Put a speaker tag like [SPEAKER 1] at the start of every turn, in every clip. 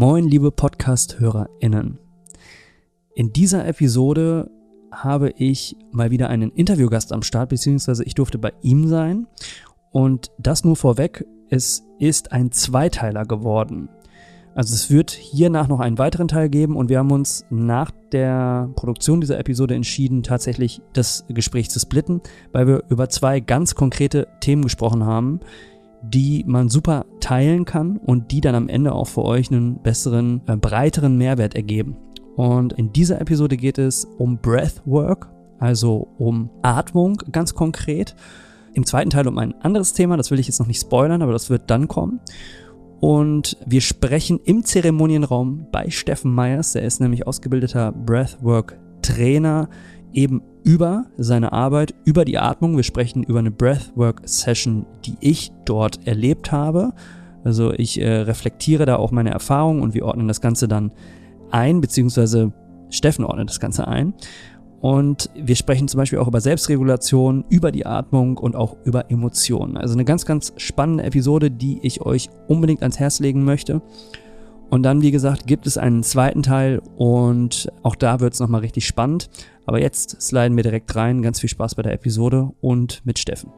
[SPEAKER 1] Moin, liebe Podcast-HörerInnen. In dieser Episode habe ich mal wieder einen Interviewgast am Start, beziehungsweise ich durfte bei ihm sein. Und das nur vorweg, es ist ein Zweiteiler geworden. Also es wird hiernach noch einen weiteren Teil geben und wir haben uns nach der Produktion dieser Episode entschieden, tatsächlich das Gespräch zu splitten, weil wir über zwei ganz konkrete Themen gesprochen haben, die man super teilen kann und die dann am Ende auch für euch einen besseren, äh, breiteren Mehrwert ergeben. Und in dieser Episode geht es um Breathwork, also um Atmung ganz konkret. Im zweiten Teil um ein anderes Thema, das will ich jetzt noch nicht spoilern, aber das wird dann kommen. Und wir sprechen im Zeremonienraum bei Steffen Meyers, der ist nämlich ausgebildeter Breathwork-Trainer, eben über seine Arbeit, über die Atmung. Wir sprechen über eine Breathwork-Session, die ich dort erlebt habe. Also ich äh, reflektiere da auch meine Erfahrungen und wir ordnen das Ganze dann ein, beziehungsweise Steffen ordnet das Ganze ein. Und wir sprechen zum Beispiel auch über Selbstregulation, über die Atmung und auch über Emotionen. Also eine ganz, ganz spannende Episode, die ich euch unbedingt ans Herz legen möchte. Und dann, wie gesagt, gibt es einen zweiten Teil und auch da wird es nochmal richtig spannend. Aber jetzt sliden wir direkt rein. Ganz viel Spaß bei der Episode und mit Steffen.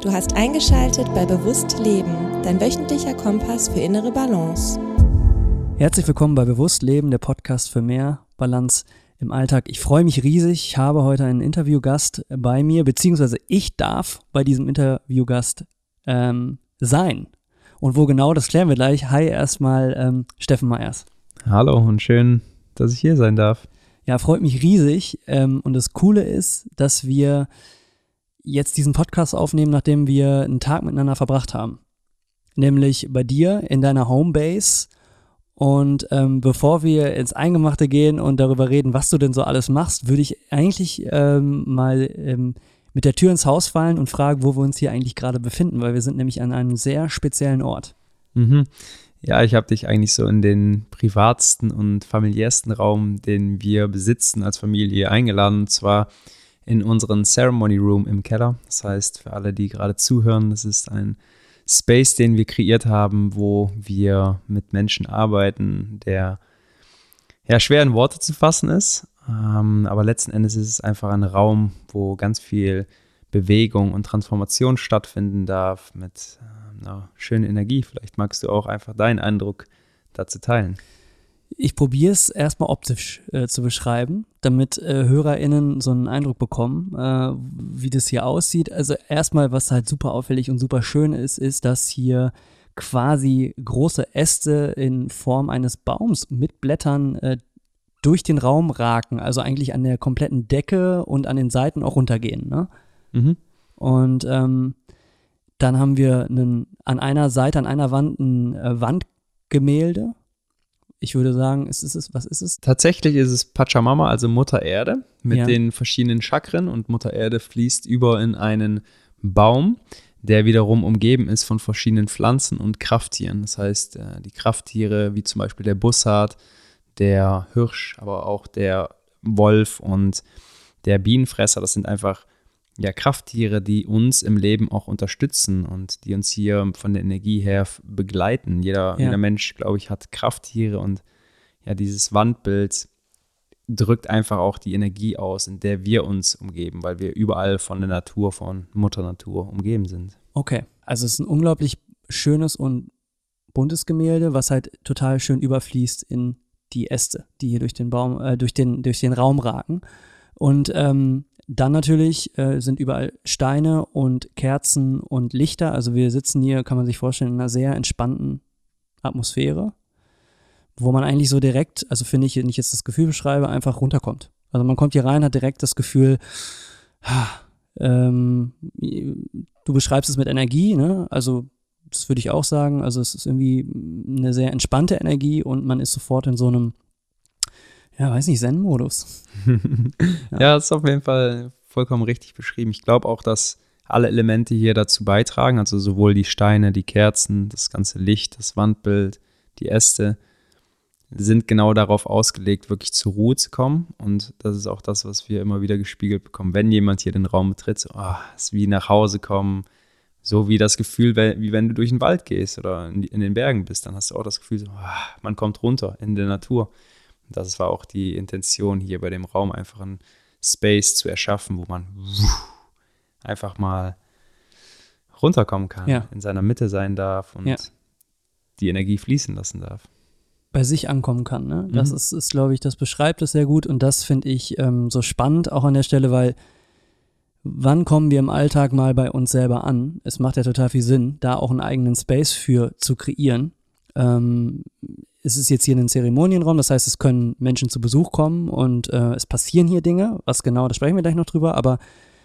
[SPEAKER 2] Du hast eingeschaltet bei Bewusst Leben, dein wöchentlicher Kompass für innere Balance.
[SPEAKER 1] Herzlich willkommen bei Bewusst Leben, der Podcast für mehr Balance im Alltag. Ich freue mich riesig. Ich habe heute einen Interviewgast bei mir, beziehungsweise ich darf bei diesem Interviewgast ähm, sein. Und wo genau, das klären wir gleich. Hi erstmal ähm, Steffen Meyers.
[SPEAKER 3] Hallo und schön, dass ich hier sein darf.
[SPEAKER 1] Ja, freut mich riesig. Ähm, und das Coole ist, dass wir jetzt diesen Podcast aufnehmen, nachdem wir einen Tag miteinander verbracht haben. Nämlich bei dir in deiner Homebase und ähm, bevor wir ins Eingemachte gehen und darüber reden, was du denn so alles machst, würde ich eigentlich ähm, mal ähm, mit der Tür ins Haus fallen und fragen, wo wir uns hier eigentlich gerade befinden, weil wir sind nämlich an einem sehr speziellen Ort.
[SPEAKER 3] Mhm. Ja, ich habe dich eigentlich so in den privatsten und familiärsten Raum, den wir besitzen als Familie, eingeladen, und zwar in unseren Ceremony Room im Keller. Das heißt, für alle, die gerade zuhören, das ist ein Space, den wir kreiert haben, wo wir mit Menschen arbeiten, der ja schwer in Worte zu fassen ist. Ähm, aber letzten Endes ist es einfach ein Raum, wo ganz viel Bewegung und Transformation stattfinden darf mit äh, einer schönen Energie. Vielleicht magst du auch einfach deinen Eindruck dazu teilen.
[SPEAKER 1] Ich probiere es erstmal optisch äh, zu beschreiben, damit äh, HörerInnen so einen Eindruck bekommen, äh, wie das hier aussieht. Also erstmal, was halt super auffällig und super schön ist, ist, dass hier quasi große Äste in Form eines Baums mit Blättern äh, durch den Raum raken, also eigentlich an der kompletten Decke und an den Seiten auch runtergehen. Ne? Mhm. Und ähm, dann haben wir einen, an einer Seite, an einer Wand ein äh, Wandgemälde ich würde sagen, ist es, was ist es?
[SPEAKER 3] Tatsächlich ist es Pachamama, also Mutter Erde, mit ja. den verschiedenen Chakren und Mutter Erde fließt über in einen Baum, der wiederum umgeben ist von verschiedenen Pflanzen und Krafttieren. Das heißt, äh, die Krafttiere, wie zum Beispiel der Bussard, der Hirsch, aber auch der Wolf und der Bienenfresser, das sind einfach ja, Krafttiere, die uns im Leben auch unterstützen und die uns hier von der Energie her begleiten. Jeder, ja. jeder Mensch, glaube ich, hat Krafttiere und ja, dieses Wandbild drückt einfach auch die Energie aus, in der wir uns umgeben, weil wir überall von der Natur, von Mutter Natur umgeben sind.
[SPEAKER 1] Okay, also es ist ein unglaublich schönes und buntes Gemälde, was halt total schön überfließt in die Äste, die hier durch den Baum, äh, durch den, durch den Raum ragen. Und ähm, dann natürlich äh, sind überall Steine und Kerzen und Lichter. Also wir sitzen hier, kann man sich vorstellen, in einer sehr entspannten Atmosphäre, wo man eigentlich so direkt, also finde ich, wenn ich jetzt das Gefühl beschreibe, einfach runterkommt. Also man kommt hier rein, hat direkt das Gefühl, ah, ähm, du beschreibst es mit Energie, ne? Also das würde ich auch sagen. Also es ist irgendwie eine sehr entspannte Energie und man ist sofort in so einem ja, weiß nicht, Zen-Modus.
[SPEAKER 3] ja. ja, ist auf jeden Fall vollkommen richtig beschrieben. Ich glaube auch, dass alle Elemente hier dazu beitragen, also sowohl die Steine, die Kerzen, das ganze Licht, das Wandbild, die Äste, sind genau darauf ausgelegt, wirklich zur Ruhe zu kommen. Und das ist auch das, was wir immer wieder gespiegelt bekommen. Wenn jemand hier den Raum betritt, so, oh, ist wie nach Hause kommen, So wie das Gefühl, wie wenn du durch den Wald gehst oder in, den Bergen bist, dann hast du auch das Gefühl, so, oh, man kommt runter in der Natur. Das war auch die Intention hier bei dem Raum, einfach einen Space zu erschaffen, wo man einfach mal runterkommen kann,
[SPEAKER 1] ja.
[SPEAKER 3] in seiner Mitte sein darf und
[SPEAKER 1] ja.
[SPEAKER 3] die Energie fließen lassen darf.
[SPEAKER 1] Bei sich ankommen kann. Ne? Das
[SPEAKER 3] Mhm.
[SPEAKER 1] ist, ist glaube ich, das beschreibt es sehr gut und das finde ich ähm, so spannend auch an der Stelle, weil wann kommen wir im Alltag mal bei uns selber an? Es macht ja total viel Sinn, da auch einen eigenen Space für zu kreieren. Ähm, es ist jetzt hier ein Zeremonienraum, das heißt, es können Menschen zu Besuch kommen und äh, es passieren hier Dinge. Was genau, da sprechen wir gleich noch drüber, aber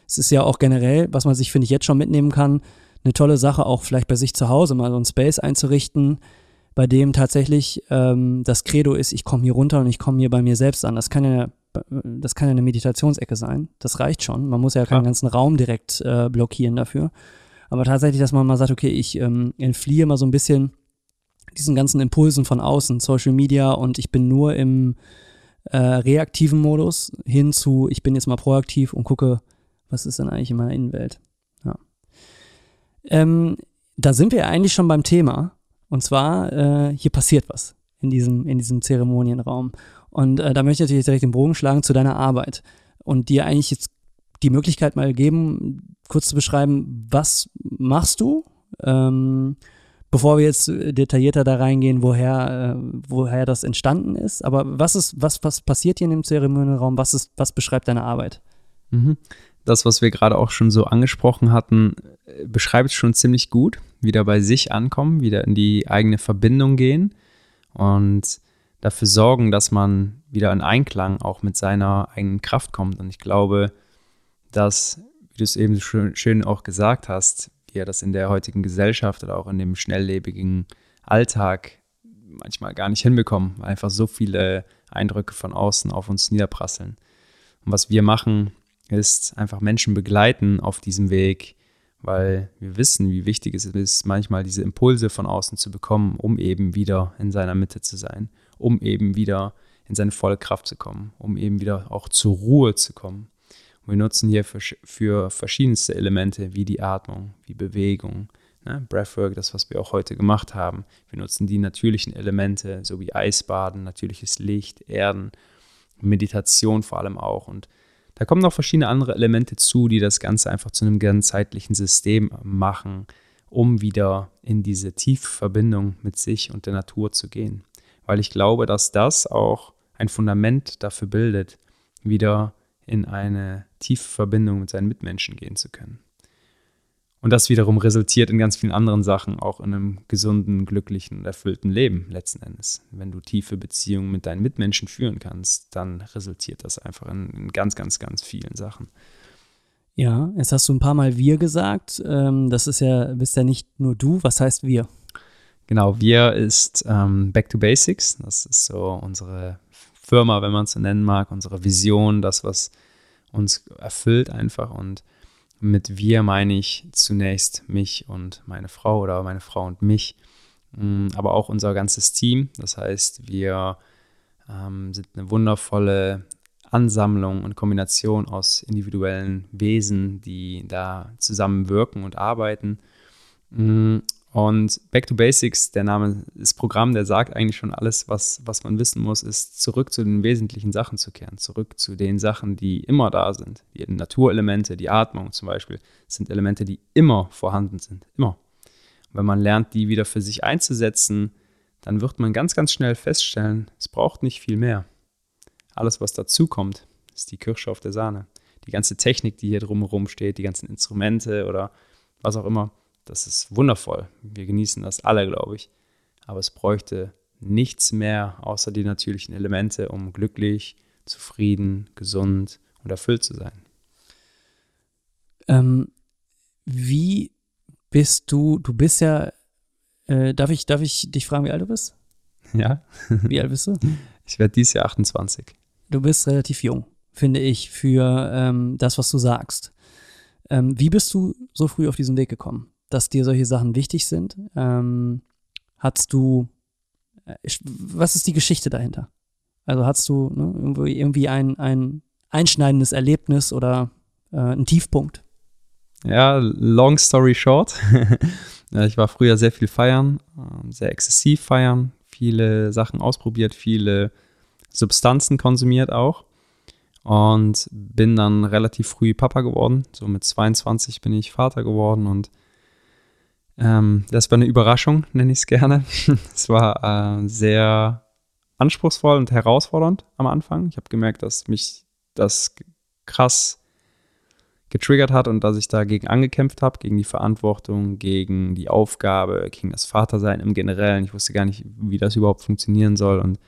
[SPEAKER 1] es ist ja auch generell, was man sich, finde ich, jetzt schon mitnehmen kann, eine tolle Sache, auch vielleicht bei sich zu Hause mal so einen Space einzurichten, bei dem tatsächlich ähm, das Credo ist, ich komme hier runter und ich komme hier bei mir selbst an. Das kann ja, das kann ja eine Meditationsecke sein. Das reicht schon. Man muss ja keinen
[SPEAKER 3] Klar.
[SPEAKER 1] ganzen Raum direkt äh, blockieren dafür. Aber tatsächlich, dass man mal sagt, okay, ich ähm, entfliehe mal so ein bisschen diesen ganzen Impulsen von außen, Social Media und ich bin nur im äh, reaktiven Modus hin zu, ich bin jetzt mal proaktiv und gucke, was ist denn eigentlich in meiner Innenwelt. Ja. Ähm, da sind wir ja eigentlich schon beim Thema. Und zwar, äh, hier passiert was in diesem, in diesem Zeremonienraum. Und äh, da möchte ich natürlich direkt den Bogen schlagen zu deiner Arbeit und dir eigentlich jetzt die Möglichkeit mal geben, kurz zu beschreiben, was machst du? Ähm, bevor wir jetzt detaillierter da reingehen, woher, äh, woher das entstanden ist. Aber was ist, was, was passiert hier in dem Zeremonienraum? Was ist, was beschreibt deine Arbeit?
[SPEAKER 3] Mhm. Das, was wir gerade auch schon so angesprochen hatten, äh, beschreibt es schon ziemlich gut. Wieder bei sich ankommen, wieder in die eigene Verbindung gehen und dafür sorgen, dass man wieder in Einklang auch mit seiner eigenen Kraft kommt. Und ich glaube, dass, wie du es eben schön, schön auch gesagt hast, wir das in der heutigen Gesellschaft oder auch in dem schnelllebigen Alltag manchmal gar nicht hinbekommen, weil einfach so viele Eindrücke von außen auf uns niederprasseln. Und was wir machen, ist einfach Menschen begleiten auf diesem Weg, weil wir wissen, wie wichtig es ist, manchmal diese Impulse von außen zu bekommen, um eben wieder in seiner Mitte zu sein, um eben wieder in seine volle Kraft zu kommen, um eben wieder auch zur Ruhe zu kommen. Und wir nutzen hier für, für verschiedenste Elemente wie die Atmung, wie Bewegung, ne? Breathwork, das, was wir auch heute gemacht haben. Wir nutzen die natürlichen Elemente, so wie Eisbaden, natürliches Licht, Erden, Meditation vor allem auch. Und da kommen noch verschiedene andere Elemente zu, die das Ganze einfach zu einem ganzheitlichen System machen, um wieder in diese tiefe Verbindung mit sich und der Natur zu gehen. Weil ich glaube, dass das auch ein Fundament dafür bildet, wieder in eine tiefe Verbindung mit seinen Mitmenschen gehen zu können. Und das wiederum resultiert in ganz vielen anderen Sachen, auch in einem gesunden, glücklichen und erfüllten Leben letzten Endes. Wenn du tiefe Beziehungen mit deinen Mitmenschen führen kannst, dann resultiert das einfach in, in ganz, ganz, ganz vielen Sachen.
[SPEAKER 1] Ja, jetzt hast du ein paar Mal wir gesagt. Ähm, das ist ja, bist ja nicht nur du. Was heißt wir?
[SPEAKER 3] Genau, wir ist ähm, Back to Basics. Das ist so unsere Firma, wenn man es so nennen mag, unsere Vision, das, was uns erfüllt einfach. Und mit wir meine ich zunächst mich und meine Frau oder meine Frau und mich, aber auch unser ganzes Team. Das heißt, wir ähm, sind eine wundervolle Ansammlung und Kombination aus individuellen Wesen, die da zusammenwirken und arbeiten. Und Back to Basics, der Name des Programms, der sagt eigentlich schon alles, was, was man wissen muss, ist zurück zu den wesentlichen Sachen zu kehren, zurück zu den Sachen, die immer da sind. Die Naturelemente, die Atmung zum Beispiel, sind Elemente, die immer vorhanden sind, immer. Und wenn man lernt, die wieder für sich einzusetzen, dann wird man ganz, ganz schnell feststellen, es braucht nicht viel mehr. Alles, was dazu kommt, ist die Kirsche auf der Sahne. Die ganze Technik, die hier drumherum steht, die ganzen Instrumente oder was auch immer, das ist wundervoll. Wir genießen das alle, glaube ich. Aber es bräuchte nichts mehr außer die natürlichen Elemente, um glücklich, zufrieden, gesund und erfüllt zu sein.
[SPEAKER 1] Ähm, wie bist du, du bist ja, äh, darf, ich, darf ich dich fragen, wie alt du bist?
[SPEAKER 3] Ja.
[SPEAKER 1] Wie alt bist du?
[SPEAKER 3] Ich werde dieses Jahr 28.
[SPEAKER 1] Du bist relativ jung, finde ich, für ähm, das, was du sagst. Ähm, wie bist du so früh auf diesen Weg gekommen? Dass dir solche Sachen wichtig sind? Ähm, hattest du, äh, was ist die Geschichte dahinter? Also hattest du ne, irgendwie, irgendwie ein, ein einschneidendes Erlebnis oder äh, einen Tiefpunkt?
[SPEAKER 3] Ja, long story short. ich war früher sehr viel feiern, ähm, sehr exzessiv feiern, viele Sachen ausprobiert, viele Substanzen konsumiert auch und bin dann relativ früh Papa geworden. So mit 22 bin ich Vater geworden und ähm, das war eine Überraschung, nenne ich es gerne. es war äh, sehr anspruchsvoll und herausfordernd am Anfang. Ich habe gemerkt, dass mich das krass getriggert hat und dass ich dagegen angekämpft habe, gegen die Verantwortung, gegen die Aufgabe, gegen das Vatersein im Generellen. Ich wusste gar nicht, wie das überhaupt funktionieren soll und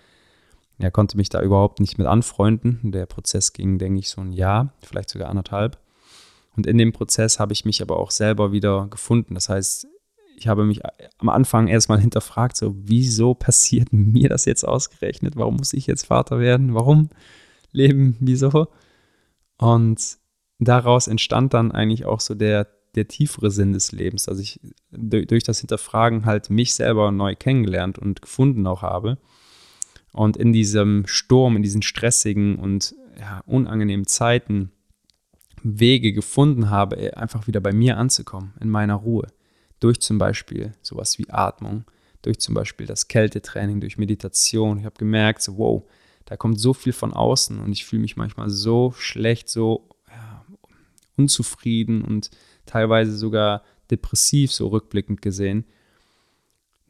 [SPEAKER 3] ja, konnte mich da überhaupt nicht mit anfreunden. Der Prozess ging, denke ich, so ein Jahr, vielleicht sogar anderthalb. Und in dem Prozess habe ich mich aber auch selber wieder gefunden. Das heißt, ich habe mich am Anfang erstmal hinterfragt, so, wieso passiert mir das jetzt ausgerechnet? Warum muss ich jetzt Vater werden? Warum leben? Wieso? Und daraus entstand dann eigentlich auch so der, der tiefere Sinn des Lebens, dass ich durch das Hinterfragen halt mich selber neu kennengelernt und gefunden auch habe. Und in diesem Sturm, in diesen stressigen und ja, unangenehmen Zeiten Wege gefunden habe, einfach wieder bei mir anzukommen, in meiner Ruhe. Durch zum Beispiel sowas wie Atmung, durch zum Beispiel das Kältetraining, durch Meditation. Ich habe gemerkt, so, wow, da kommt so viel von außen und ich fühle mich manchmal so schlecht, so ja, unzufrieden und teilweise sogar depressiv, so rückblickend gesehen,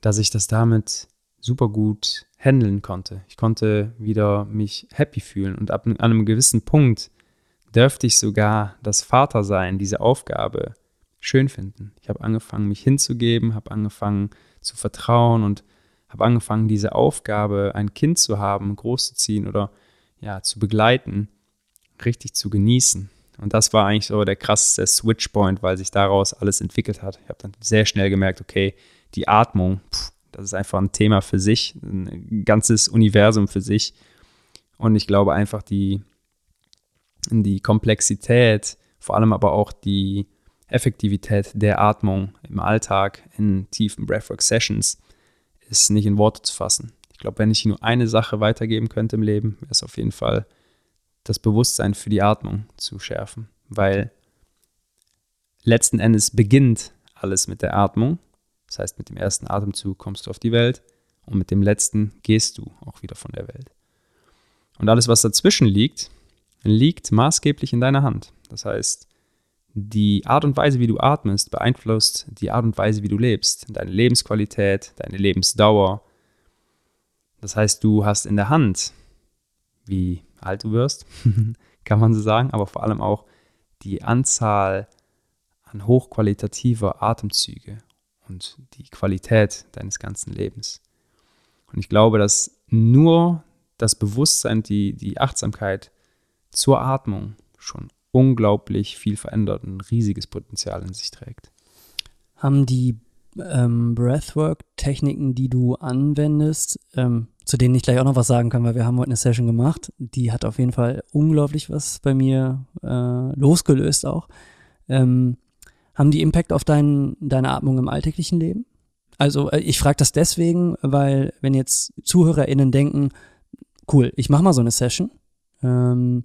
[SPEAKER 3] dass ich das damit super gut handeln konnte. Ich konnte wieder mich happy fühlen und ab einem gewissen Punkt dürfte ich sogar das Vatersein, diese Aufgabe schön finden. Ich habe angefangen, mich hinzugeben, habe angefangen zu vertrauen und habe angefangen, diese Aufgabe, ein Kind zu haben, großzuziehen oder ja, zu begleiten, richtig zu genießen. Und das war eigentlich so der krasseste Switchpoint, weil sich daraus alles entwickelt hat. Ich habe dann sehr schnell gemerkt, okay, die Atmung, pff, das ist einfach ein Thema für sich, ein ganzes Universum für sich. Und ich glaube einfach die, die Komplexität, vor allem aber auch die Effektivität der Atmung im Alltag in tiefen Breathwork-Sessions ist nicht in Worte zu fassen. Ich glaube, wenn ich nur eine Sache weitergeben könnte im Leben, wäre es auf jeden Fall das Bewusstsein für die Atmung zu schärfen, weil letzten Endes beginnt alles mit der Atmung das heißt, mit dem ersten Atemzug kommst du auf die Welt und mit dem letzten gehst du auch wieder von der Welt. Und alles, was dazwischen liegt, liegt maßgeblich in deiner Hand. Das heißt, die Art und Weise, wie du atmest, beeinflusst die Art und Weise, wie du lebst, deine Lebensqualität, deine Lebensdauer. Das heißt, du hast in der Hand, wie alt du wirst, kann man so sagen, aber vor allem auch die Anzahl an hochqualitativer Atemzüge und die Qualität deines ganzen Lebens. Und ich glaube, dass nur das Bewusstsein, die, die Achtsamkeit zur Atmung schon unglaublich viel verändert und ein riesiges Potenzial in sich trägt.
[SPEAKER 1] Haben die ähm, Breathwork-Techniken, die du anwendest, ähm, zu denen ich gleich auch noch was sagen kann, weil wir haben heute eine Session gemacht, die hat auf jeden Fall unglaublich was bei mir äh, losgelöst auch. Ähm, haben die Impact auf dein, deine Atmung im alltäglichen Leben? Also äh, ich frage das deswegen, weil wenn jetzt ZuhörerInnen denken, cool, ich mache mal so eine Session ähm,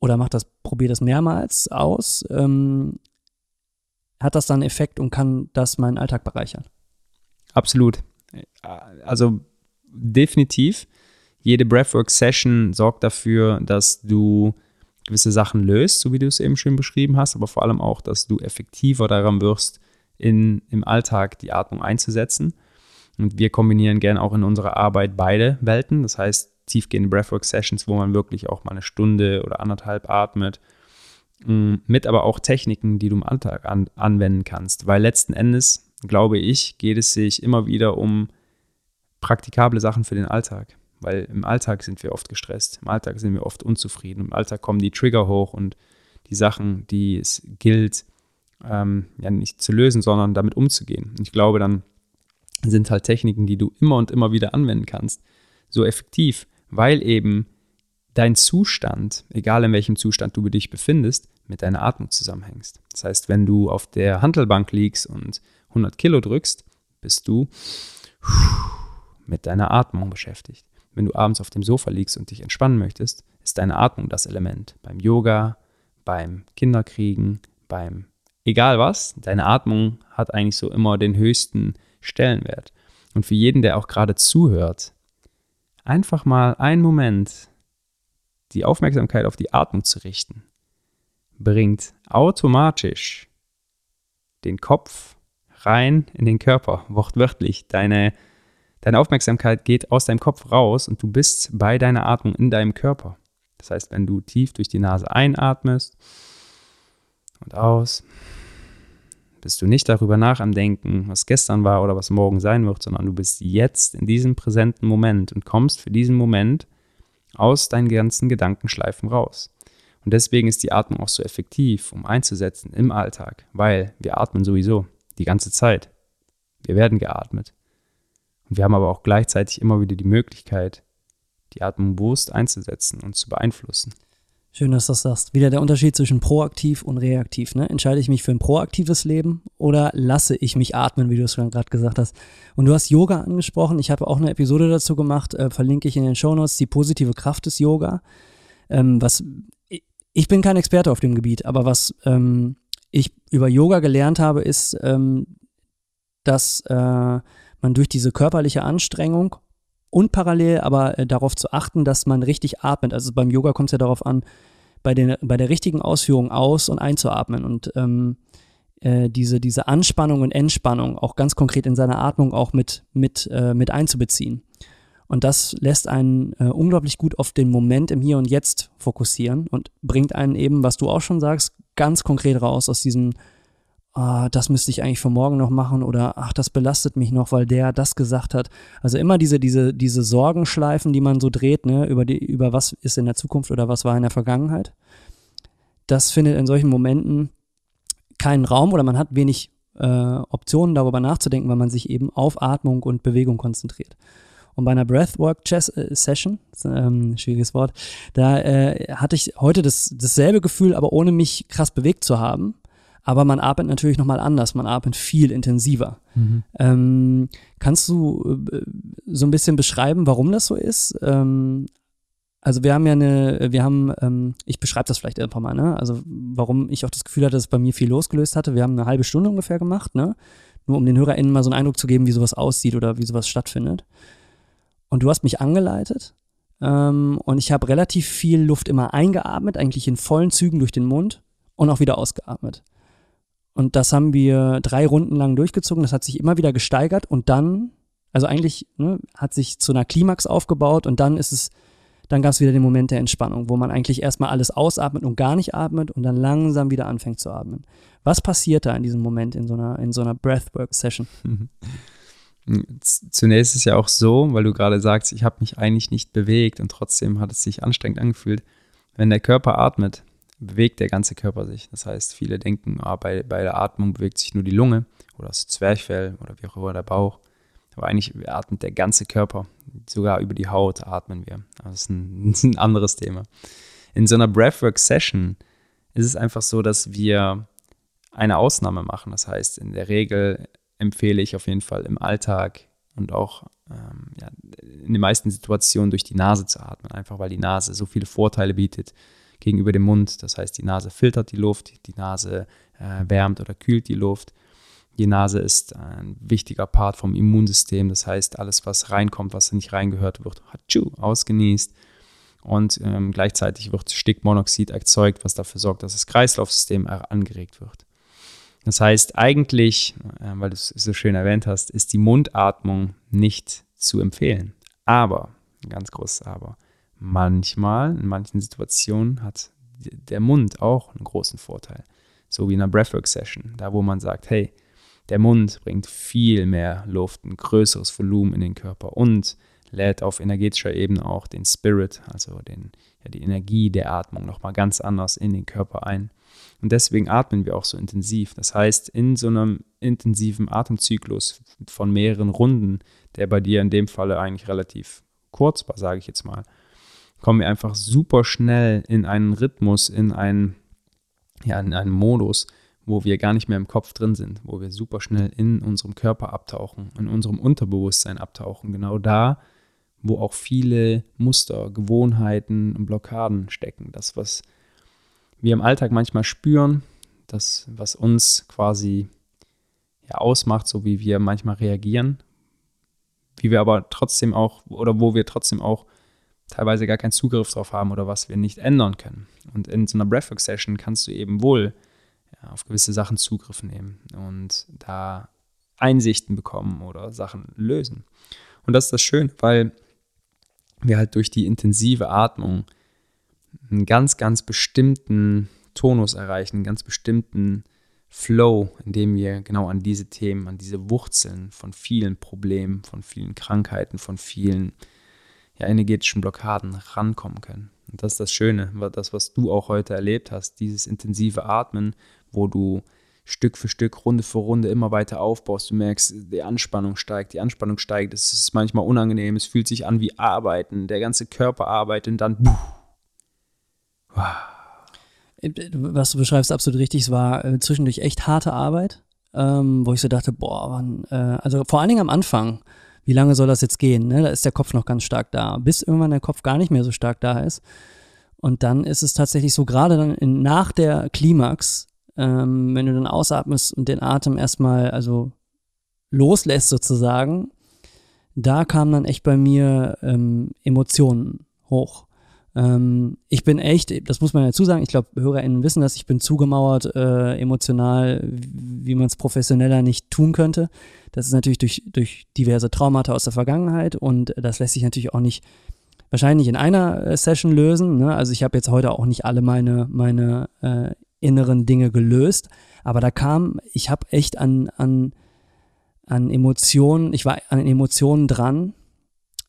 [SPEAKER 1] oder mach das, probiere das mehrmals aus, ähm, hat das dann Effekt und kann das meinen Alltag bereichern?
[SPEAKER 3] Absolut. Also definitiv. Jede Breathwork-Session sorgt dafür, dass du gewisse Sachen löst, so wie du es eben schön beschrieben hast, aber vor allem auch, dass du effektiver daran wirst, in, im Alltag die Atmung einzusetzen. Und wir kombinieren gerne auch in unserer Arbeit beide Welten. Das heißt, tiefgehende Breathwork-Sessions, wo man wirklich auch mal eine Stunde oder anderthalb atmet, mm, mit aber auch Techniken, die du im Alltag an, anwenden kannst. Weil letzten Endes, glaube ich, geht es sich immer wieder um praktikable Sachen für den Alltag weil im Alltag sind wir oft gestresst, im Alltag sind wir oft unzufrieden, im Alltag kommen die Trigger hoch und die Sachen, die es gilt, ähm, ja nicht zu lösen, sondern damit umzugehen. Ich glaube, dann sind halt Techniken, die du immer und immer wieder anwenden kannst, so effektiv, weil eben dein Zustand, egal in welchem Zustand du dich befindest, mit deiner Atmung zusammenhängst. Das heißt, wenn du auf der Handelbank liegst und 100 Kilo drückst, bist du mit deiner Atmung beschäftigt. Wenn du abends auf dem Sofa liegst und dich entspannen möchtest, ist deine Atmung das Element. Beim Yoga, beim Kinderkriegen, beim egal was, deine Atmung hat eigentlich so immer den höchsten Stellenwert. Und für jeden, der auch gerade zuhört, einfach mal einen Moment die Aufmerksamkeit auf die Atmung zu richten, bringt automatisch den Kopf rein in den Körper, wortwörtlich. Deine, deine Aufmerksamkeit geht aus deinem Kopf raus und du bist bei deiner Atmung in deinem Körper. Das heißt, wenn du tief durch die Nase einatmest und aus, bist du nicht darüber nach am Denken, was gestern war oder was morgen sein wird, sondern du bist jetzt in diesem präsenten Moment und kommst für diesen Moment aus deinen ganzen Gedankenschleifen raus. Und deswegen ist die Atmung auch so effektiv, um einzusetzen im Alltag, weil wir atmen sowieso die ganze Zeit. Wir werden geatmet. Und wir haben aber auch gleichzeitig immer wieder die Möglichkeit, die Atmung bewusst einzusetzen und zu beeinflussen.
[SPEAKER 1] Schön, dass du das sagst. Wieder der Unterschied zwischen proaktiv und reaktiv. Ne? Entscheide ich mich für ein proaktives Leben oder lasse ich mich atmen, wie du es gerade gesagt hast. Und du hast Yoga angesprochen. Ich habe auch eine Episode dazu gemacht, äh, verlinke ich in den Show Notes, die positive Kraft des Yoga. Ähm, was ich bin kein Experte auf dem Gebiet, aber was ähm, ich über Yoga gelernt habe, ist, ähm, dass äh, man durch diese körperliche Anstrengung und parallel aber äh, darauf zu achten, dass man richtig atmet. Also beim Yoga kommt es ja darauf an, bei, den, bei der richtigen Ausführung aus- und einzuatmen und ähm, äh, diese, diese Anspannung und Entspannung auch ganz konkret in seiner Atmung auch mit, mit, äh, mit einzubeziehen. Und das lässt einen äh, unglaublich gut auf den Moment im Hier und Jetzt fokussieren und bringt einen eben, was du auch schon sagst, ganz konkret raus aus diesem ah, das müsste ich eigentlich für morgen noch machen oder ach, das belastet mich noch, weil der das gesagt hat. Also immer diese, diese, diese Sorgenschleifen, die man so dreht, ne, über, die, über was ist in der Zukunft oder was war in der Vergangenheit. Das findet in solchen Momenten keinen Raum oder man hat wenig äh, Optionen, darüber nachzudenken, weil man sich eben auf Atmung und Bewegung konzentriert. Und bei einer Breathwork-Session, äh, ähm, schwieriges Wort, da äh, hatte ich heute das, dasselbe Gefühl, aber ohne mich krass bewegt zu haben aber man atmet natürlich nochmal anders, man atmet viel intensiver. Mhm. Ähm, kannst du äh, so ein bisschen beschreiben, warum das so ist? Ähm, also wir haben ja eine, wir haben, ähm, ich beschreibe das vielleicht einfach mal, ne? Also warum ich auch das Gefühl hatte, dass es bei mir viel losgelöst hatte. Wir haben eine halbe Stunde ungefähr gemacht, ne? Nur um den HörerInnen mal so einen Eindruck zu geben, wie sowas aussieht oder wie sowas stattfindet. Und du hast mich angeleitet ähm, und ich habe relativ viel Luft immer eingeatmet, eigentlich in vollen Zügen durch den Mund und auch wieder ausgeatmet. Und das haben wir drei Runden lang durchgezogen. Das hat sich immer wieder gesteigert und dann, also eigentlich ne, hat sich zu einer Klimax aufgebaut und dann ist es, dann gab es wieder den Moment der Entspannung, wo man eigentlich erstmal alles ausatmet und gar nicht atmet und dann langsam wieder anfängt zu atmen. Was passiert da in diesem Moment in so einer, in so einer Breathwork-Session?
[SPEAKER 3] Zunächst ist ja auch so, weil du gerade sagst, ich habe mich eigentlich nicht bewegt und trotzdem hat es sich anstrengend angefühlt. Wenn der Körper atmet, bewegt der ganze Körper sich. Das heißt, viele denken, ah, bei, bei der Atmung bewegt sich nur die Lunge oder das Zwerchfell oder wie auch immer der Bauch. Aber eigentlich atmet der ganze Körper. Sogar über die Haut atmen wir. Das ist ein, das ist ein anderes Thema. In so einer Breathwork-Session ist es einfach so, dass wir eine Ausnahme machen. Das heißt, in der Regel empfehle ich auf jeden Fall im Alltag und auch ähm, ja, in den meisten Situationen durch die Nase zu atmen, einfach weil die Nase so viele Vorteile bietet gegenüber dem Mund. Das heißt, die Nase filtert die Luft, die Nase äh, wärmt oder kühlt die Luft. Die Nase ist ein wichtiger Part vom Immunsystem. Das heißt, alles, was reinkommt, was nicht reingehört, wird hatschu, ausgenießt. Und ähm, gleichzeitig wird Stickmonoxid erzeugt, was dafür sorgt, dass das Kreislaufsystem angeregt wird. Das heißt, eigentlich, äh, weil du es so schön erwähnt hast, ist die Mundatmung nicht zu empfehlen. Aber, ein ganz großes Aber, manchmal, in manchen Situationen, hat der Mund auch einen großen Vorteil. So wie in einer Breathwork-Session, da wo man sagt, hey, der Mund bringt viel mehr Luft, ein größeres Volumen in den Körper und lädt auf energetischer Ebene auch den Spirit, also den, ja, die Energie der Atmung nochmal ganz anders in den Körper ein. Und deswegen atmen wir auch so intensiv. Das heißt, in so einem intensiven Atemzyklus von mehreren Runden, der bei dir in dem Falle eigentlich relativ kurz war, sage ich jetzt mal, kommen wir einfach super schnell in einen Rhythmus, in einen, ja, in einen Modus, wo wir gar nicht mehr im Kopf drin sind, wo wir super schnell in unserem Körper abtauchen, in unserem Unterbewusstsein abtauchen. Genau da, wo auch viele Muster, Gewohnheiten und Blockaden stecken. Das, was wir im Alltag manchmal spüren, das, was uns quasi ja, ausmacht, so wie wir manchmal reagieren, wie wir aber trotzdem auch, oder wo wir trotzdem auch teilweise gar keinen Zugriff drauf haben oder was wir nicht ändern können. Und in so einer Breathwork-Session kannst du eben wohl ja, auf gewisse Sachen Zugriff nehmen und da Einsichten bekommen oder Sachen lösen. Und das ist das Schöne, weil wir halt durch die intensive Atmung einen ganz, ganz bestimmten Tonus erreichen, einen ganz bestimmten Flow, in dem wir genau an diese Themen, an diese Wurzeln von vielen Problemen, von vielen Krankheiten, von vielen ja, energetischen Blockaden rankommen können. Und das ist das Schöne, das, was du auch heute erlebt hast, dieses intensive Atmen, wo du Stück für Stück, Runde für Runde immer weiter aufbaust. Du merkst, die Anspannung steigt, die Anspannung steigt. Es ist manchmal unangenehm, es fühlt sich an wie Arbeiten. Der ganze Körper arbeitet und dann.
[SPEAKER 1] Was du beschreibst, absolut richtig. Es war äh, zwischendurch echt harte Arbeit, ähm, wo ich so dachte, boah, man, äh, also vor allen Dingen am Anfang, wie lange soll das jetzt gehen? Ne? Da ist der Kopf noch ganz stark da, bis irgendwann der Kopf gar nicht mehr so stark da ist. Und dann ist es tatsächlich so, gerade dann in, nach der Klimax, ähm, wenn du dann ausatmest und den Atem erstmal also loslässt sozusagen, da kamen dann echt bei mir ähm, Emotionen hoch. Ähm, ich bin echt, das muss man dazu sagen, ich glaube, HörerInnen wissen das, ich bin zugemauert äh, emotional, wie man es professioneller nicht tun könnte. Das ist natürlich durch, durch diverse Traumata aus der Vergangenheit und das lässt sich natürlich auch nicht wahrscheinlich in einer äh, Session lösen. Ne? Also ich habe jetzt heute auch nicht alle meine, meine äh, inneren Dinge gelöst. Aber da kam, ich habe echt an, an, an Emotionen, ich war an Emotionen dran,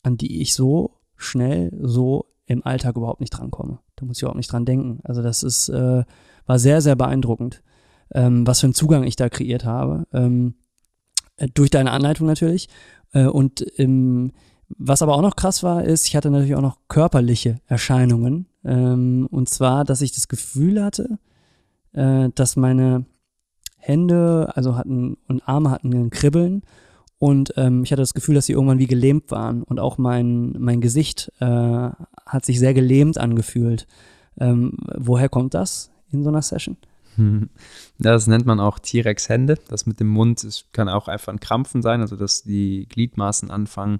[SPEAKER 1] an die ich so schnell, so im Alltag überhaupt nicht drankomme. Da muss ich überhaupt nicht dran denken. Also das ist, äh, war sehr, sehr beeindruckend, ähm, was für einen Zugang ich da kreiert habe. Ähm, äh, durch deine Anleitung natürlich. Äh, und ähm, was aber auch noch krass war, ist, ich hatte natürlich auch noch körperliche Erscheinungen. Ähm, und zwar, dass ich das Gefühl hatte, äh, dass meine Hände, also hatten und Arme hatten ein Kribbeln und ähm, ich hatte das Gefühl, dass sie irgendwann wie gelähmt waren und auch mein, mein Gesicht äh, hat sich sehr gelähmt angefühlt. Ähm, woher kommt das in so einer Session?
[SPEAKER 3] Das nennt man auch T-Rex-Hände. Das mit dem Mund das kann auch einfach ein Krampfen sein, also dass die Gliedmaßen anfangen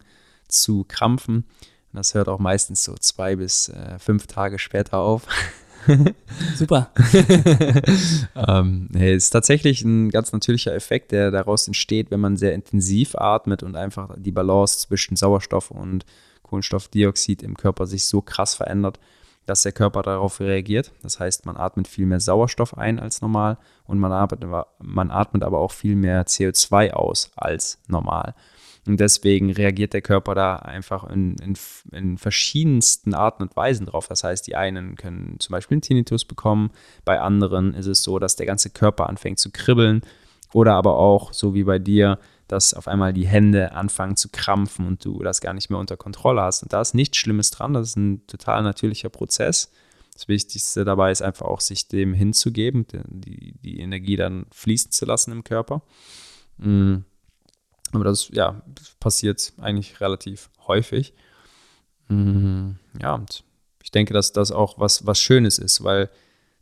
[SPEAKER 3] zu krampfen. Das hört auch meistens so zwei bis äh, fünf Tage später auf.
[SPEAKER 1] Super.
[SPEAKER 3] ähm, nee, ist tatsächlich ein ganz natürlicher Effekt, der daraus entsteht, wenn man sehr intensiv atmet und einfach die Balance zwischen Sauerstoff und Kohlenstoffdioxid im Körper sich so krass verändert, dass der Körper darauf reagiert. Das heißt, man atmet viel mehr Sauerstoff ein als normal und man atmet, man atmet aber auch viel mehr CO2 aus als normal. Und deswegen reagiert der Körper da einfach in, in, in, verschiedensten Arten und Weisen drauf. Das heißt, die einen können zum Beispiel einen Tinnitus bekommen, bei anderen ist es so, dass der ganze Körper anfängt zu kribbeln oder aber auch, so wie bei dir, dass auf einmal die Hände anfangen zu krampfen und du das gar nicht mehr unter Kontrolle hast. Und da ist nichts Schlimmes dran, das ist ein total natürlicher Prozess. Das Wichtigste dabei ist einfach auch, sich dem hinzugeben, die, die Energie dann fließen zu lassen im Körper. Mhm. Aber das, ja, passiert eigentlich relativ häufig. Mhm, ja, und ich denke, dass das auch was, was Schönes ist, weil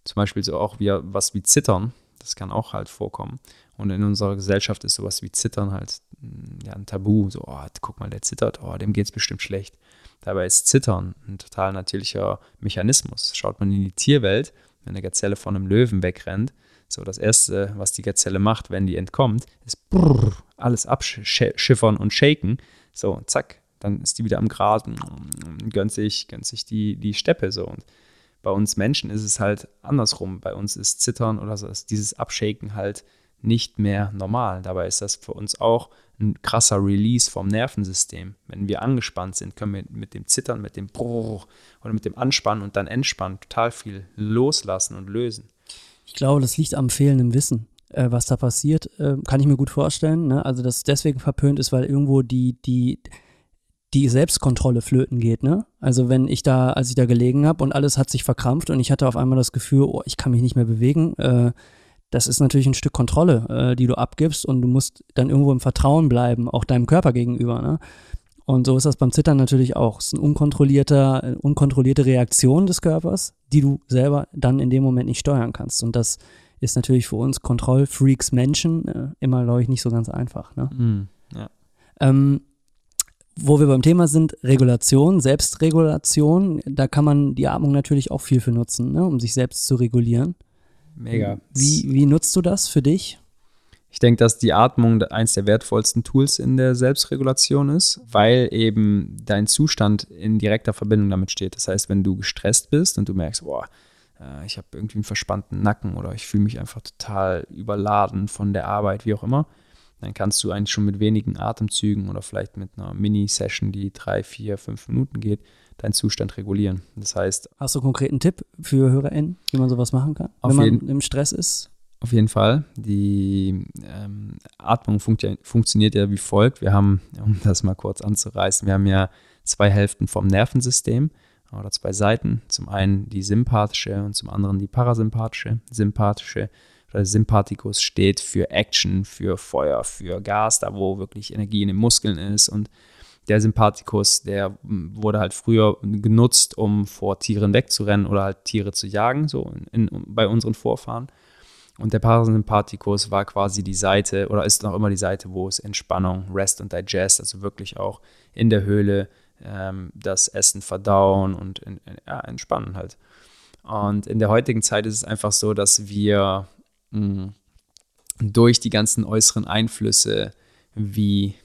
[SPEAKER 3] zum Beispiel so auch wie, was wie Zittern, das kann auch halt vorkommen. Und in unserer Gesellschaft ist sowas wie Zittern halt mm, ja, ein Tabu. So, oh, guck mal, der zittert, oh, dem es bestimmt schlecht. Dabei ist Zittern ein total natürlicher Mechanismus. Schaut man in die Tierwelt, wenn eine Gazelle von einem Löwen wegrennt, so, das Erste, was die Gazelle macht, wenn die entkommt, ist brrr, alles abschiffern und shaken. So, zack, dann ist die wieder am Grasen, gönnt sich, gönnt sich die, die Steppe so. Und bei uns Menschen ist es halt andersrum. Bei uns ist Zittern oder so, ist dieses Abshaken halt nicht mehr normal. Dabei ist das für uns auch ein krasser Release vom Nervensystem. Wenn wir angespannt sind, können wir mit dem Zittern, mit dem Brrr oder mit dem Anspannen und dann Entspannen total viel loslassen und lösen.
[SPEAKER 1] Ich glaube, das liegt am fehlenden Wissen. Äh, was da passiert, äh, kann ich mir gut vorstellen. Ne? Also, dass es deswegen verpönt ist, weil irgendwo die, die, die Selbstkontrolle flöten geht. Ne? Also, wenn ich da, als ich da gelegen habe und alles hat sich verkrampft und ich hatte auf einmal das Gefühl, oh, ich kann mich nicht mehr bewegen, äh, das ist natürlich ein Stück Kontrolle, äh, die du abgibst und du musst dann irgendwo im Vertrauen bleiben, auch deinem Körper gegenüber. Ne? Und so ist das beim Zittern natürlich auch. Es ist eine unkontrollierte Reaktion des Körpers, die du selber dann in dem Moment nicht steuern kannst. Und das ist natürlich für uns Kontrollfreaks Menschen äh, immer, glaube ich, nicht so ganz einfach. Ne?
[SPEAKER 3] Mhm. Ja.
[SPEAKER 1] Ähm, wo wir beim Thema sind, Regulation, Selbstregulation, da kann man die Atmung natürlich auch viel für nutzen, ne, um sich selbst zu regulieren.
[SPEAKER 3] Mega.
[SPEAKER 1] Wie, wie nutzt du das für dich?
[SPEAKER 3] Ich denke, dass die Atmung eines der wertvollsten Tools in der Selbstregulation ist, weil eben dein Zustand in direkter Verbindung damit steht. Das heißt, wenn du gestresst bist und du merkst, boah, äh, ich habe irgendwie einen verspannten Nacken oder ich fühle mich einfach total überladen von der Arbeit, wie auch immer, dann kannst du eigentlich schon mit wenigen Atemzügen oder vielleicht mit einer Mini-Session, die drei, vier, fünf Minuten geht, deinen Zustand regulieren. Das heißt.
[SPEAKER 1] Hast du einen konkreten Tipp für HörerInnen, wie man sowas machen kann,
[SPEAKER 3] wenn
[SPEAKER 1] man im Stress ist?
[SPEAKER 3] Auf jeden Fall. Die ähm, Atmung funkt ja, funktioniert ja wie folgt. Wir haben, um das mal kurz anzureißen, wir haben ja zwei Hälften vom Nervensystem oder zwei Seiten. Zum einen die sympathische und zum anderen die parasympathische. Sympathische oder Sympathikus steht für Action, für Feuer, für Gas, da wo wirklich Energie in den Muskeln ist. Und der Sympathikus, der wurde halt früher genutzt, um vor Tieren wegzurennen oder halt Tiere zu jagen, so in, in, bei unseren Vorfahren. Und der Parasympathikus war quasi die Seite oder ist noch immer die Seite, wo es Entspannung, Rest und Digest, also wirklich auch in der Höhle ähm, das Essen verdauen und in, in, ja, entspannen halt. Und in der heutigen Zeit ist es einfach so, dass wir mh, durch die ganzen äußeren Einflüsse wie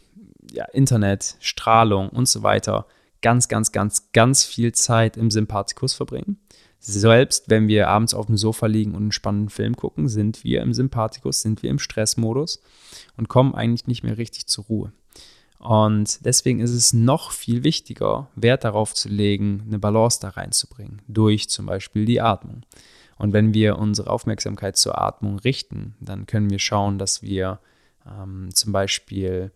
[SPEAKER 3] ja, Internet, Strahlung und so weiter ganz, ganz, ganz, ganz viel Zeit im Sympathikus verbringen. Selbst wenn wir abends auf dem Sofa liegen und einen spannenden Film gucken, sind wir im Sympathikus, sind wir im Stressmodus und kommen eigentlich nicht mehr richtig zur Ruhe. Und deswegen ist es noch viel wichtiger, Wert darauf zu legen, eine Balance da reinzubringen, durch zum Beispiel die Atmung. Und wenn wir unsere Aufmerksamkeit zur Atmung richten, dann können wir schauen, dass wir ähm, zum Beispiel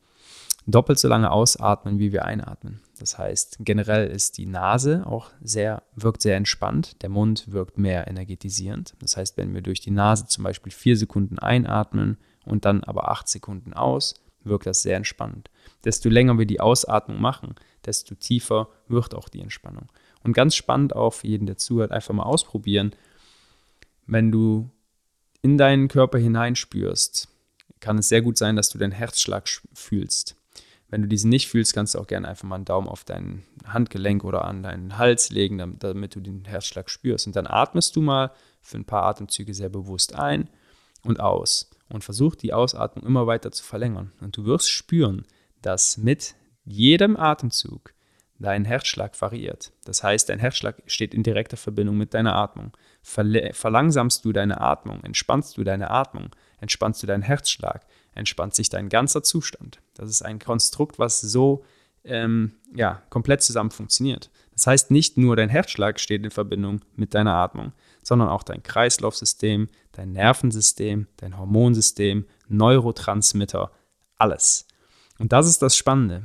[SPEAKER 3] doppelt so lange ausatmen, wie wir einatmen. Das heißt, generell ist die Nase auch sehr, wirkt sehr entspannt, der Mund wirkt mehr energetisierend. Das heißt, wenn wir durch die Nase zum Beispiel vier Sekunden einatmen und dann aber acht Sekunden aus, wirkt das sehr entspannend. Desto länger wir die Ausatmung machen, desto tiefer wird auch die Entspannung. Und ganz spannend auch für jeden, der zuhört, einfach mal ausprobieren. Wenn du in deinen Körper hineinspürst, kann es sehr gut sein, dass du deinen Herzschlag fühlst. Wenn du diesen nicht fühlst, kannst du auch gerne einfach mal einen Daumen auf dein Handgelenk oder an deinen Hals legen, damit du den Herzschlag spürst. Und dann atmest du mal für ein paar Atemzüge sehr bewusst ein und aus. Und versuch die Ausatmung immer weiter zu verlängern. Und du wirst spüren, dass mit jedem Atemzug dein Herzschlag variiert. Das heißt, dein Herzschlag steht in direkter Verbindung mit deiner Atmung. Verlangsamst du deine Atmung, entspannst du deine Atmung, entspannst du deinen Herzschlag, entspannt sich dein ganzer Zustand. Das ist ein Konstrukt, was so ähm, ja, komplett zusammen funktioniert. Das heißt, nicht nur dein Herzschlag steht in Verbindung mit deiner Atmung, sondern auch dein Kreislaufsystem, dein Nervensystem, dein Hormonsystem, Neurotransmitter, alles. Und das ist das Spannende.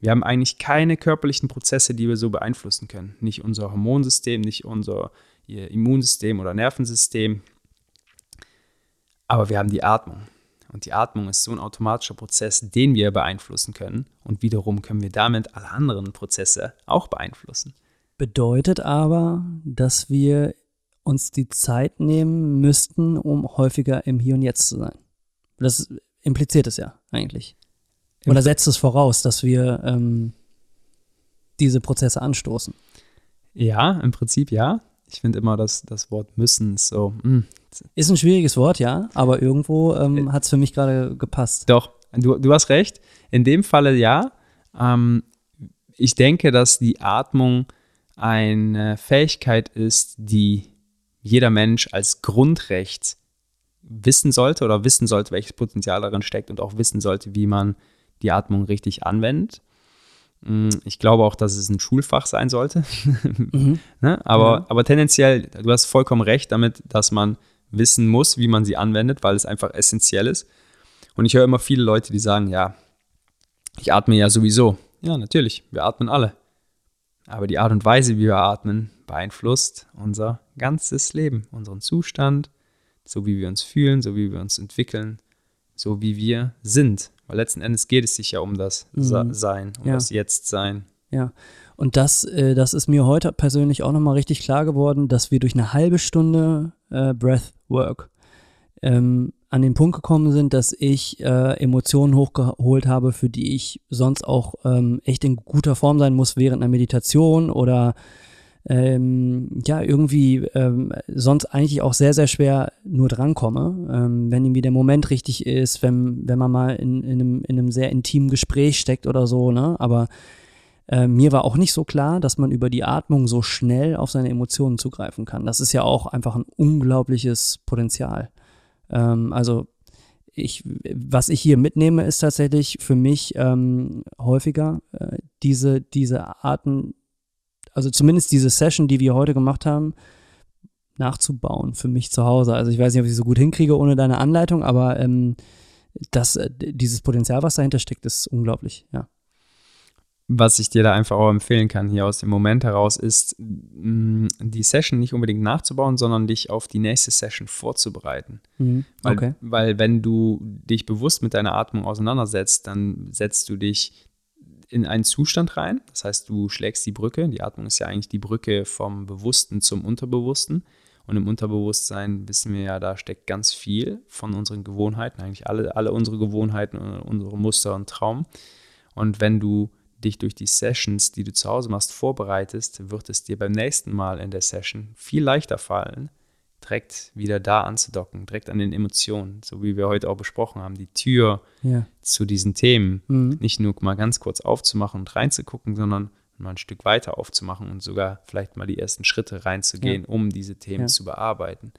[SPEAKER 3] Wir haben eigentlich keine körperlichen Prozesse, die wir so beeinflussen können. Nicht unser Hormonsystem, nicht unser Immunsystem oder Nervensystem. Aber wir haben die Atmung. Und die Atmung ist so ein automatischer Prozess, den wir beeinflussen können. Und wiederum können wir damit alle anderen Prozesse auch beeinflussen.
[SPEAKER 1] Bedeutet aber, dass wir uns die Zeit nehmen müssten, um häufiger im Hier und Jetzt zu sein. Das impliziert es ja eigentlich. Oder setzt es voraus, dass wir ähm, diese Prozesse anstoßen?
[SPEAKER 3] Ja, im Prinzip ja. Ich finde immer das, das Wort müssen so. Mh. Hm.
[SPEAKER 1] Ist ein schwieriges Wort, ja, aber irgendwo ähm, äh, hat es für mich gerade gepasst.
[SPEAKER 3] Doch, du, du hast recht. In dem Falle ja. Ähm, ich denke, dass die Atmung eine Fähigkeit ist, die jeder Mensch als Grundrecht wissen sollte oder wissen sollte, welches Potenzial darin steckt und auch wissen sollte, wie man die Atmung richtig anwendet. Mm, ich glaube auch, dass es ein Schulfach sein sollte. Mhm. ne? aber, ja. aber tendenziell, du hast vollkommen recht damit, dass man wissen muss, wie man sie anwendet, weil es einfach essentiell ist. Und ich höre immer viele Leute, die sagen, ja, ich atme ja sowieso. Ja, natürlich, wir atmen alle. Aber die Art und Weise, wie wir atmen, beeinflusst unser ganzes Leben, unseren Zustand, so wie wir uns fühlen, so wie wir uns entwickeln, so wie wir sind. Weil letzten Endes geht es sich ja um das mhm. Sein, um ja. das Jetzt-Sein.
[SPEAKER 1] Ja, und das, äh, das ist mir heute persönlich auch nochmal richtig klar geworden, dass wir durch eine halbe Stunde äh, Breathwork ähm, an den Punkt gekommen sind, dass ich äh, Emotionen hochgeholt habe, für die ich sonst auch ähm, echt in guter Form sein muss während einer Meditation oder ähm, ja, irgendwie ähm, sonst eigentlich auch sehr, sehr schwer nur drankomme. Ähm, wenn irgendwie der Moment richtig ist, wenn, wenn man mal in, in, einem, in einem sehr intimen Gespräch steckt oder so, ne? Aber äh, mir war auch nicht so klar, dass man über die Atmung so schnell auf seine Emotionen zugreifen kann. Das ist ja auch einfach ein unglaubliches Potenzial. Ähm, also ich, was ich hier mitnehme, ist tatsächlich für mich ähm, häufiger äh, diese, diese Arten also zumindest diese Session, die wir heute gemacht haben, nachzubauen für mich zu Hause. Also ich weiß nicht, ob ich sie so gut hinkriege ohne deine Anleitung, aber ähm, das, äh, dieses Potenzial, was dahinter steckt, ist unglaublich, ja.
[SPEAKER 3] Was ich dir da einfach auch empfehlen kann, hier aus dem Moment heraus, ist, mm, die Session nicht unbedingt nachzubauen, sondern dich auf die nächste Session vorzubereiten. Mhm, okay. weil, weil wenn du dich bewusst mit deiner Atmung auseinandersetzt, dann setzt du dich in einen Zustand rein. Das heißt, du schlägst die Brücke. Die Atmung ist ja eigentlich die Brücke vom Bewussten zum Unterbewussten. Und im Unterbewusstsein wissen wir ja, da steckt ganz viel von unseren Gewohnheiten, eigentlich alle, alle unsere Gewohnheiten, unsere Muster und Traum. Und wenn du dich durch die Sessions, die du zu Hause machst, vorbereitest, wird es dir beim nächsten Mal in der Session viel leichter fallen, direkt wieder da anzudocken, direkt an den Emotionen, so wie wir heute auch besprochen haben, die Tür ja. zu diesen Themen mhm. nicht nur mal ganz kurz aufzumachen und reinzugucken, sondern mal ein Stück weiter aufzumachen und sogar vielleicht mal die ersten Schritte reinzugehen, ja. um diese Themen ja. zu bearbeiten.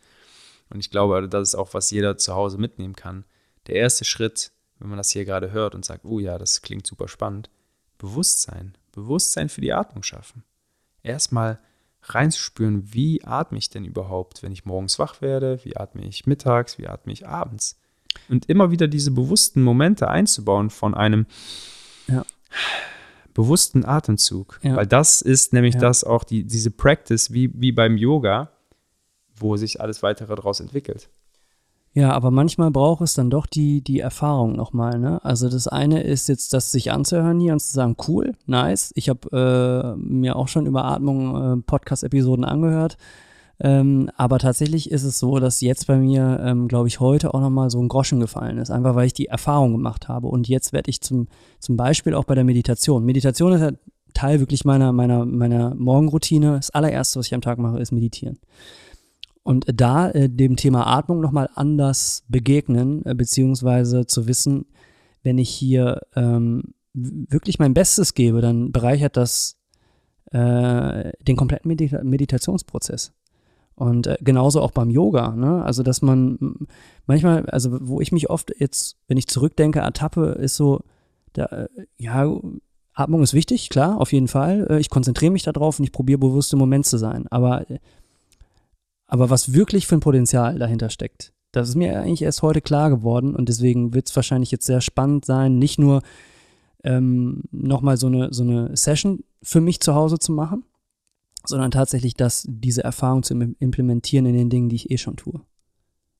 [SPEAKER 3] Und ich glaube, das ist auch, was jeder zu Hause mitnehmen kann. Der erste Schritt, wenn man das hier gerade hört und sagt, oh ja, das klingt super spannend, Bewusstsein, Bewusstsein für die Atmung schaffen. Erstmal reinzuspüren, wie atme ich denn überhaupt, wenn ich morgens wach werde, wie atme ich mittags, wie atme ich abends. Und immer wieder diese bewussten Momente einzubauen von einem ja. bewussten Atemzug. Ja. Weil das ist nämlich ja. das auch, die, diese Practice wie, wie beim Yoga, wo sich alles weitere daraus entwickelt.
[SPEAKER 1] Ja, aber manchmal braucht es dann doch die, die Erfahrung nochmal. Ne? Also das eine ist jetzt, das sich anzuhören hier und zu sagen, cool, nice. Ich habe äh, mir auch schon über Atmung äh, Podcast-Episoden angehört. Ähm, aber tatsächlich ist es so, dass jetzt bei mir, ähm, glaube ich, heute auch nochmal so ein Groschen gefallen ist. Einfach weil ich die Erfahrung gemacht habe. Und jetzt werde ich zum, zum Beispiel auch bei der Meditation. Meditation ist ja Teil wirklich meiner, meiner, meiner Morgenroutine. Das allererste, was ich am Tag mache, ist meditieren und da äh, dem Thema Atmung nochmal anders begegnen, äh, beziehungsweise zu wissen, wenn ich hier ähm, wirklich mein Bestes gebe, dann bereichert das äh, den kompletten Medita Meditationsprozess. Und äh, genauso auch beim Yoga, ne? Also, dass man manchmal, also wo ich mich oft jetzt, wenn ich zurückdenke, ertappe, ist so, da, äh, ja, Atmung ist wichtig, klar, auf jeden Fall. Äh, ich konzentriere mich darauf und ich probiere bewusst im Moment zu sein. Aber aber was wirklich für ein Potenzial dahinter steckt, das ist mir eigentlich erst heute klar geworden und deswegen wird es wahrscheinlich jetzt sehr spannend sein, nicht nur ähm, nochmal so eine, so eine Session für mich zu Hause zu machen, sondern tatsächlich das, diese Erfahrung zu implementieren in den Dingen, die ich eh schon tue.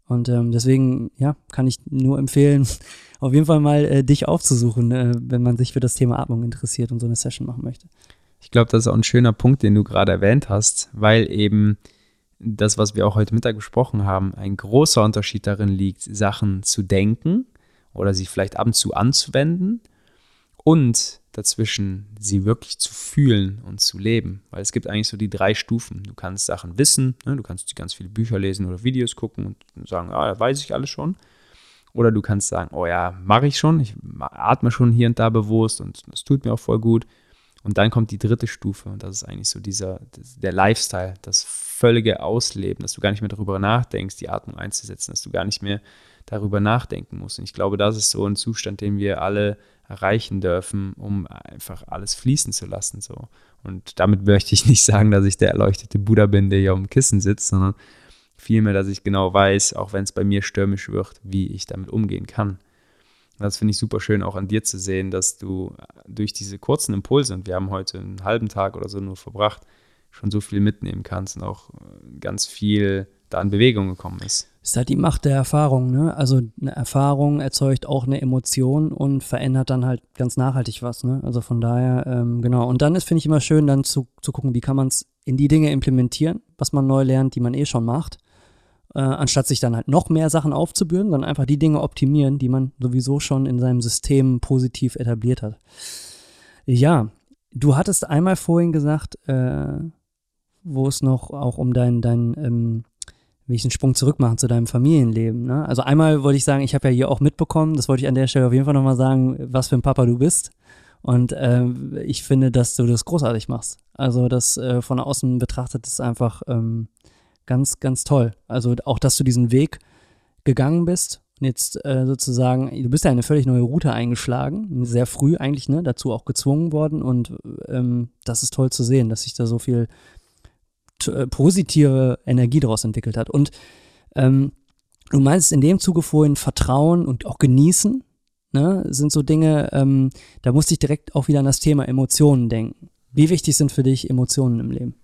[SPEAKER 1] Und ähm, deswegen, ja, kann ich nur empfehlen, auf jeden Fall mal äh, dich aufzusuchen, äh, wenn man sich für das Thema Atmung interessiert und so eine Session machen möchte.
[SPEAKER 3] Ich glaube, das ist auch ein schöner Punkt, den du gerade erwähnt hast, weil eben das, was wir auch heute Mittag besprochen haben, ein großer Unterschied darin liegt, Sachen zu denken oder sie vielleicht ab und zu anzuwenden und dazwischen sie wirklich zu fühlen und zu leben. Weil es gibt eigentlich so die drei Stufen. Du kannst Sachen wissen, ne? du kannst ganz viele Bücher lesen oder Videos gucken und sagen, ah, da weiß ich alles schon. Oder du kannst sagen, oh ja, mache ich schon, ich atme schon hier und da bewusst und das tut mir auch voll gut. Und dann kommt die dritte Stufe und das ist eigentlich so dieser, der Lifestyle, das völlige Ausleben, dass du gar nicht mehr darüber nachdenkst, die Atmung einzusetzen, dass du gar nicht mehr darüber nachdenken musst. Und ich glaube, das ist so ein Zustand, den wir alle erreichen dürfen, um einfach alles fließen zu lassen. So. Und damit möchte ich nicht sagen, dass ich der erleuchtete Buddha bin, der hier auf dem Kissen sitzt, sondern vielmehr, dass ich genau weiß, auch wenn es bei mir stürmisch wird, wie ich damit umgehen kann. Das finde ich super schön auch an dir zu sehen, dass du durch diese kurzen Impulse, und wir haben heute einen halben Tag oder so nur verbracht, schon so viel mitnehmen kannst und auch äh, ganz viel da in Bewegung gekommen ist.
[SPEAKER 1] Ist halt die Macht der Erfahrung, ne? Also eine Erfahrung erzeugt auch eine Emotion und verändert dann halt ganz nachhaltig was, ne? Also von daher, ähm, genau. Und dann ist, finde ich, immer schön, dann zu, zu gucken, wie kann man es in die Dinge implementieren, was man neu lernt, die man eh schon macht. Äh, anstatt sich dann halt noch mehr Sachen aufzubürden, sondern einfach die Dinge optimieren, die man sowieso schon in seinem System positiv etabliert hat. Ja, du hattest einmal vorhin gesagt, äh, wo es noch auch um dein, dein ähm, will ich einen Sprung zurück machen zu deinem Familienleben. Ne? Also einmal wollte ich sagen, ich habe ja hier auch mitbekommen, das wollte ich an der Stelle auf jeden Fall nochmal sagen, was für ein Papa du bist. Und äh, ich finde, dass du das großartig machst. Also das äh, von außen betrachtet ist einfach ähm, ganz, ganz toll. Also auch, dass du diesen Weg gegangen bist und jetzt äh, sozusagen, du bist ja eine völlig neue Route eingeschlagen, sehr früh eigentlich, ne, dazu auch gezwungen worden und ähm, das ist toll zu sehen, dass sich da so viel äh, positive Energie daraus entwickelt hat. Und ähm, du meinst in dem Zuge vorhin Vertrauen und auch genießen, ne, sind so Dinge, ähm, da musste ich direkt auch wieder an das Thema Emotionen denken. Wie wichtig sind für dich Emotionen im Leben?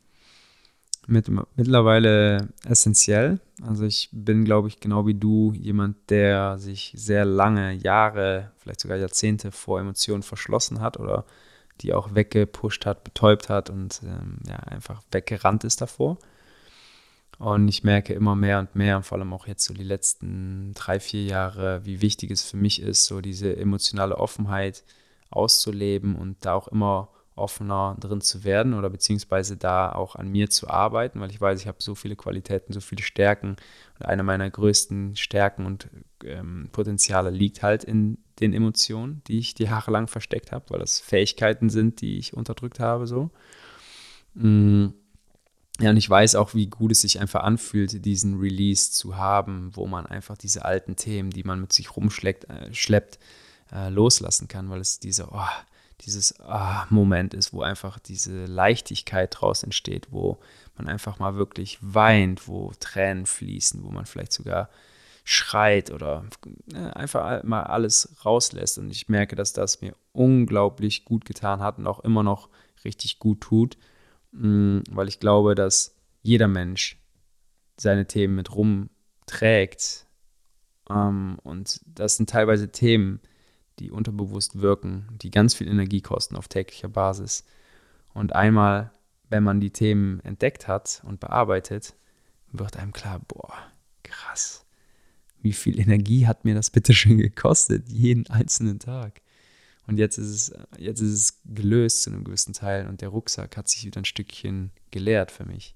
[SPEAKER 3] Mit, mittlerweile essentiell. Also ich bin, glaube ich, genau wie du, jemand, der sich sehr lange, Jahre, vielleicht sogar Jahrzehnte vor Emotionen verschlossen hat oder die auch weggepusht hat, betäubt hat und ähm, ja, einfach weggerannt ist davor. Und ich merke immer mehr und mehr, vor allem auch jetzt so die letzten drei, vier Jahre, wie wichtig es für mich ist, so diese emotionale Offenheit auszuleben und da auch immer offener drin zu werden oder beziehungsweise da auch an mir zu arbeiten, weil ich weiß, ich habe so viele Qualitäten, so viele Stärken und eine meiner größten Stärken und ähm, Potenziale liegt halt in den Emotionen, die ich die Jahre lang versteckt habe, weil das Fähigkeiten sind, die ich unterdrückt habe, so. Mm. Ja, und ich weiß auch, wie gut es sich einfach anfühlt, diesen Release zu haben, wo man einfach diese alten Themen, die man mit sich rumschleppt, äh, schleppt, äh, loslassen kann, weil es diese, oh, dieses oh, Moment ist, wo einfach diese Leichtigkeit draus entsteht, wo man einfach mal wirklich weint, wo Tränen fließen, wo man vielleicht sogar schreit oder äh, einfach mal alles rauslässt. Und ich merke, dass das mir unglaublich gut getan hat und auch immer noch richtig gut tut, mm, weil ich glaube, dass jeder Mensch seine Themen mit rumträgt. Ähm, und das sind teilweise Themen, die unterbewusst wirken, die ganz viel Energie kosten auf täglicher Basis. Und einmal, wenn man die Themen entdeckt hat und bearbeitet, wird einem klar, boah, krass wie viel Energie hat mir das bitte schon gekostet, jeden einzelnen Tag. Und jetzt ist es, jetzt ist es gelöst zu einem gewissen Teil und der Rucksack hat sich wieder ein Stückchen geleert für mich.